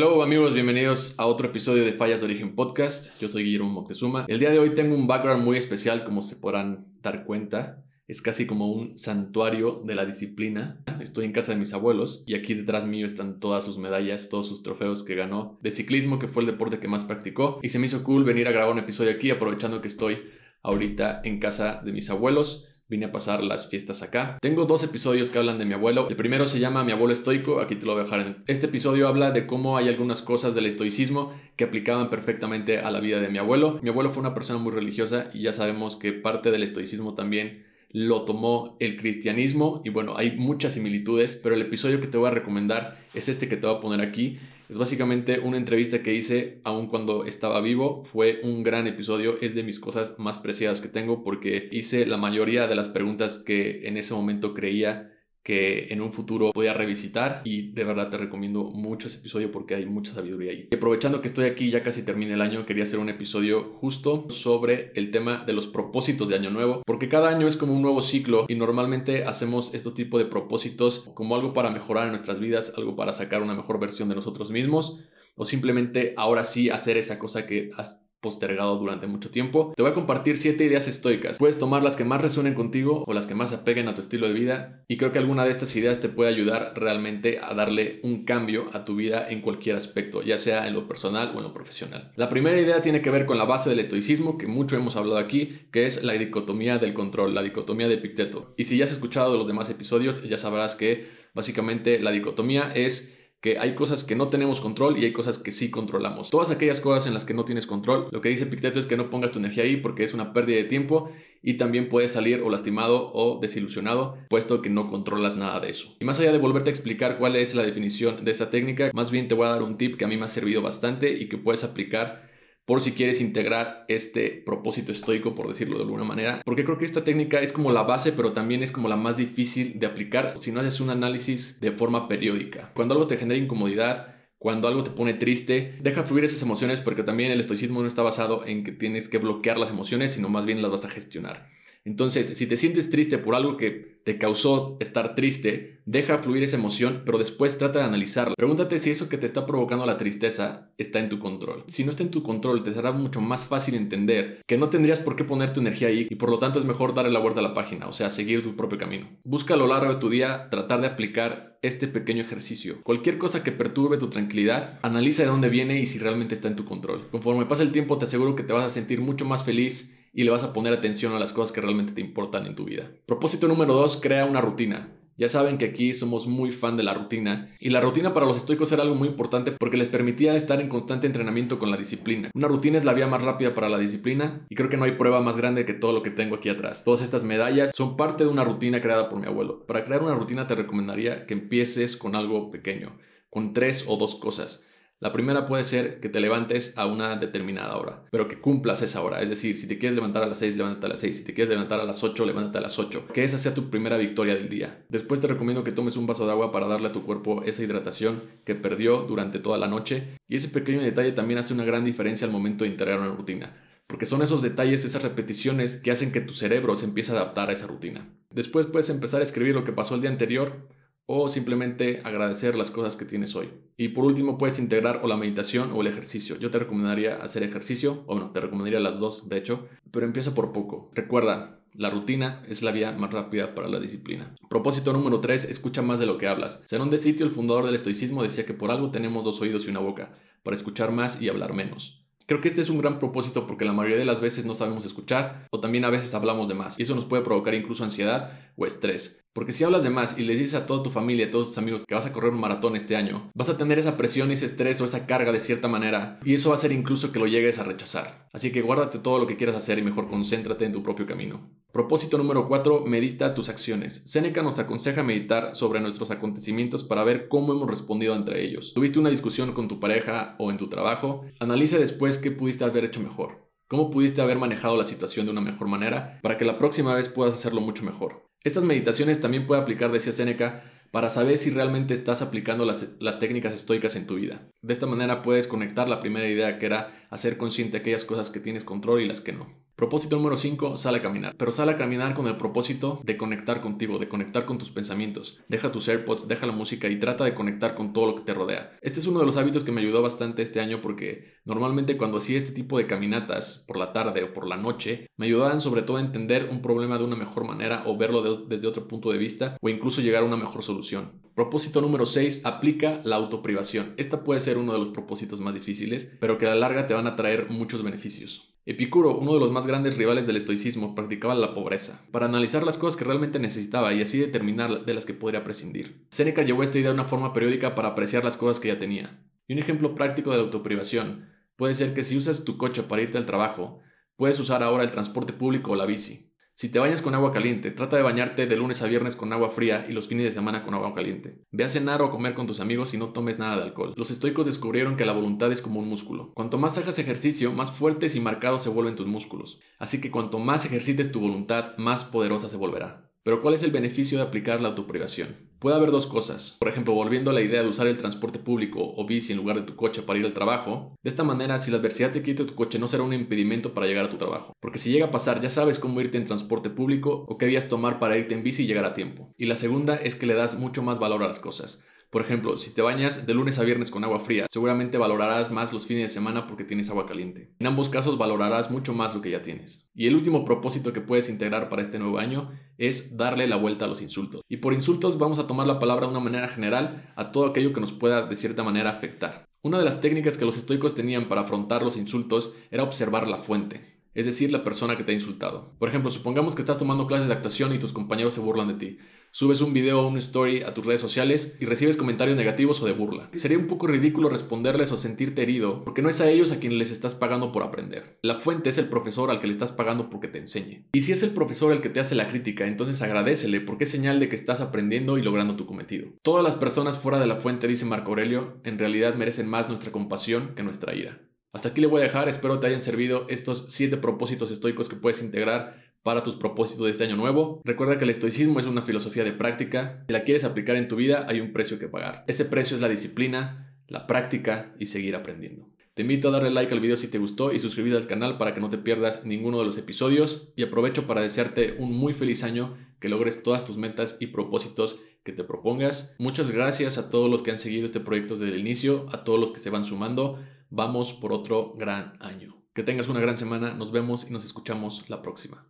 Hello amigos, bienvenidos a otro episodio de Fallas de Origen Podcast. Yo soy Guillermo Moctezuma. El día de hoy tengo un background muy especial, como se podrán dar cuenta. Es casi como un santuario de la disciplina. Estoy en casa de mis abuelos y aquí detrás mío están todas sus medallas, todos sus trofeos que ganó de ciclismo, que fue el deporte que más practicó. Y se me hizo cool venir a grabar un episodio aquí, aprovechando que estoy ahorita en casa de mis abuelos. Vine a pasar las fiestas acá. Tengo dos episodios que hablan de mi abuelo. El primero se llama Mi abuelo estoico, aquí te lo voy a dejar. En... Este episodio habla de cómo hay algunas cosas del estoicismo que aplicaban perfectamente a la vida de mi abuelo. Mi abuelo fue una persona muy religiosa y ya sabemos que parte del estoicismo también lo tomó el cristianismo y bueno, hay muchas similitudes, pero el episodio que te voy a recomendar es este que te voy a poner aquí. Es básicamente una entrevista que hice aún cuando estaba vivo. Fue un gran episodio, es de mis cosas más preciadas que tengo porque hice la mayoría de las preguntas que en ese momento creía que en un futuro voy a revisitar y de verdad te recomiendo mucho ese episodio porque hay mucha sabiduría ahí. Y aprovechando que estoy aquí, ya casi termina el año, quería hacer un episodio justo sobre el tema de los propósitos de año nuevo, porque cada año es como un nuevo ciclo y normalmente hacemos estos tipos de propósitos como algo para mejorar nuestras vidas, algo para sacar una mejor versión de nosotros mismos o simplemente ahora sí hacer esa cosa que has postergado durante mucho tiempo. Te voy a compartir 7 ideas estoicas. Puedes tomar las que más resuenen contigo o las que más apeguen a tu estilo de vida y creo que alguna de estas ideas te puede ayudar realmente a darle un cambio a tu vida en cualquier aspecto, ya sea en lo personal o en lo profesional. La primera idea tiene que ver con la base del estoicismo que mucho hemos hablado aquí, que es la dicotomía del control, la dicotomía de Epicteto. Y si ya has escuchado los demás episodios, ya sabrás que básicamente la dicotomía es que hay cosas que no tenemos control y hay cosas que sí controlamos. Todas aquellas cosas en las que no tienes control, lo que dice Picteto es que no pongas tu energía ahí porque es una pérdida de tiempo y también puedes salir o lastimado o desilusionado, puesto que no controlas nada de eso. Y más allá de volverte a explicar cuál es la definición de esta técnica, más bien te voy a dar un tip que a mí me ha servido bastante y que puedes aplicar por si quieres integrar este propósito estoico, por decirlo de alguna manera, porque creo que esta técnica es como la base, pero también es como la más difícil de aplicar si no haces un análisis de forma periódica. Cuando algo te genera incomodidad, cuando algo te pone triste, deja fluir esas emociones porque también el estoicismo no está basado en que tienes que bloquear las emociones, sino más bien las vas a gestionar. Entonces, si te sientes triste por algo que te causó estar triste, deja fluir esa emoción, pero después trata de analizarla. Pregúntate si eso que te está provocando la tristeza está en tu control. Si no está en tu control, te será mucho más fácil entender que no tendrías por qué poner tu energía ahí y por lo tanto es mejor darle la vuelta a la página, o sea, seguir tu propio camino. Busca a lo largo de tu día tratar de aplicar este pequeño ejercicio. Cualquier cosa que perturbe tu tranquilidad, analiza de dónde viene y si realmente está en tu control. Conforme pasa el tiempo, te aseguro que te vas a sentir mucho más feliz y le vas a poner atención a las cosas que realmente te importan en tu vida. Propósito número 2, crea una rutina. Ya saben que aquí somos muy fan de la rutina y la rutina para los estoicos era algo muy importante porque les permitía estar en constante entrenamiento con la disciplina. Una rutina es la vía más rápida para la disciplina y creo que no hay prueba más grande que todo lo que tengo aquí atrás. Todas estas medallas son parte de una rutina creada por mi abuelo. Para crear una rutina te recomendaría que empieces con algo pequeño, con tres o dos cosas. La primera puede ser que te levantes a una determinada hora, pero que cumplas esa hora. Es decir, si te quieres levantar a las 6, levántate a las 6. Si te quieres levantar a las 8, levántate a las 8. Que esa sea tu primera victoria del día. Después te recomiendo que tomes un vaso de agua para darle a tu cuerpo esa hidratación que perdió durante toda la noche. Y ese pequeño detalle también hace una gran diferencia al momento de integrar una rutina. Porque son esos detalles, esas repeticiones que hacen que tu cerebro se empiece a adaptar a esa rutina. Después puedes empezar a escribir lo que pasó el día anterior o simplemente agradecer las cosas que tienes hoy. Y por último, puedes integrar o la meditación o el ejercicio. Yo te recomendaría hacer ejercicio, o bueno, te recomendaría las dos, de hecho, pero empieza por poco. Recuerda, la rutina es la vía más rápida para la disciplina. Propósito número 3, escucha más de lo que hablas. Zenón de Sitio, el fundador del estoicismo, decía que por algo tenemos dos oídos y una boca, para escuchar más y hablar menos. Creo que este es un gran propósito porque la mayoría de las veces no sabemos escuchar o también a veces hablamos de más y eso nos puede provocar incluso ansiedad o estrés. Porque si hablas de más y les dices a toda tu familia, a todos tus amigos que vas a correr un maratón este año, vas a tener esa presión, ese estrés o esa carga de cierta manera y eso va a hacer incluso que lo llegues a rechazar. Así que guárdate todo lo que quieras hacer y mejor concéntrate en tu propio camino. Propósito número 4. Medita tus acciones. Seneca nos aconseja meditar sobre nuestros acontecimientos para ver cómo hemos respondido entre ellos. ¿Tuviste una discusión con tu pareja o en tu trabajo? Analice después qué pudiste haber hecho mejor. ¿Cómo pudiste haber manejado la situación de una mejor manera para que la próxima vez puedas hacerlo mucho mejor? Estas meditaciones también puede aplicar, decía Seneca, para saber si realmente estás aplicando las, las, técnicas estoicas en tu vida. De esta manera puedes conectar la primera idea que era hacer consciente aquellas cosas que tienes control y las que no. Propósito número 5, sal a caminar. Pero sal a caminar con el propósito de conectar contigo, de conectar con tus pensamientos. Deja tus AirPods, deja la música y trata de conectar con todo lo que te rodea. Este es uno de los hábitos que me ayudó bastante este año porque normalmente cuando hacía este tipo de caminatas por la tarde o por la noche, me ayudaban sobre todo a entender un problema de una mejor manera o verlo desde otro punto de vista o incluso llegar a una mejor solución. Propósito número 6, aplica la autoprivación. Esta puede ser uno de los propósitos más difíciles, pero que a la larga te van a traer muchos beneficios. Epicuro, uno de los más grandes rivales del estoicismo, practicaba la pobreza, para analizar las cosas que realmente necesitaba y así determinar de las que podría prescindir. Séneca llevó esta idea de una forma periódica para apreciar las cosas que ya tenía. Y un ejemplo práctico de la autoprivación puede ser que si usas tu coche para irte al trabajo, puedes usar ahora el transporte público o la bici. Si te bañas con agua caliente, trata de bañarte de lunes a viernes con agua fría y los fines de semana con agua caliente. Ve a cenar o a comer con tus amigos y no tomes nada de alcohol. Los estoicos descubrieron que la voluntad es como un músculo. Cuanto más hagas ejercicio, más fuertes y marcados se vuelven tus músculos. Así que cuanto más ejercites tu voluntad, más poderosa se volverá. Pero ¿cuál es el beneficio de aplicar la autoprivación? Puede haber dos cosas. Por ejemplo, volviendo a la idea de usar el transporte público o bici en lugar de tu coche para ir al trabajo. De esta manera, si la adversidad te quita tu coche, no será un impedimento para llegar a tu trabajo. Porque si llega a pasar, ya sabes cómo irte en transporte público o qué vías tomar para irte en bici y llegar a tiempo. Y la segunda es que le das mucho más valor a las cosas. Por ejemplo, si te bañas de lunes a viernes con agua fría, seguramente valorarás más los fines de semana porque tienes agua caliente. En ambos casos valorarás mucho más lo que ya tienes. Y el último propósito que puedes integrar para este nuevo año es darle la vuelta a los insultos. Y por insultos vamos a tomar la palabra de una manera general a todo aquello que nos pueda de cierta manera afectar. Una de las técnicas que los estoicos tenían para afrontar los insultos era observar la fuente es decir, la persona que te ha insultado. Por ejemplo, supongamos que estás tomando clases de actuación y tus compañeros se burlan de ti subes un video o una story a tus redes sociales y recibes comentarios negativos o de burla. Sería un poco ridículo responderles o sentirte herido, porque no es a ellos a quienes les estás pagando por aprender. La fuente es el profesor al que le estás pagando porque te enseñe. Y si es el profesor el que te hace la crítica, entonces agradecele porque es señal de que estás aprendiendo y logrando tu cometido. Todas las personas fuera de la fuente, dice Marco Aurelio, en realidad merecen más nuestra compasión que nuestra ira. Hasta aquí le voy a dejar, espero te hayan servido estos 7 propósitos estoicos que puedes integrar para tus propósitos de este año nuevo. Recuerda que el estoicismo es una filosofía de práctica. Si la quieres aplicar en tu vida, hay un precio que pagar. Ese precio es la disciplina, la práctica y seguir aprendiendo. Te invito a darle like al video si te gustó y suscribirte al canal para que no te pierdas ninguno de los episodios. Y aprovecho para desearte un muy feliz año, que logres todas tus metas y propósitos que te propongas. Muchas gracias a todos los que han seguido este proyecto desde el inicio, a todos los que se van sumando. Vamos por otro gran año. Que tengas una gran semana, nos vemos y nos escuchamos la próxima.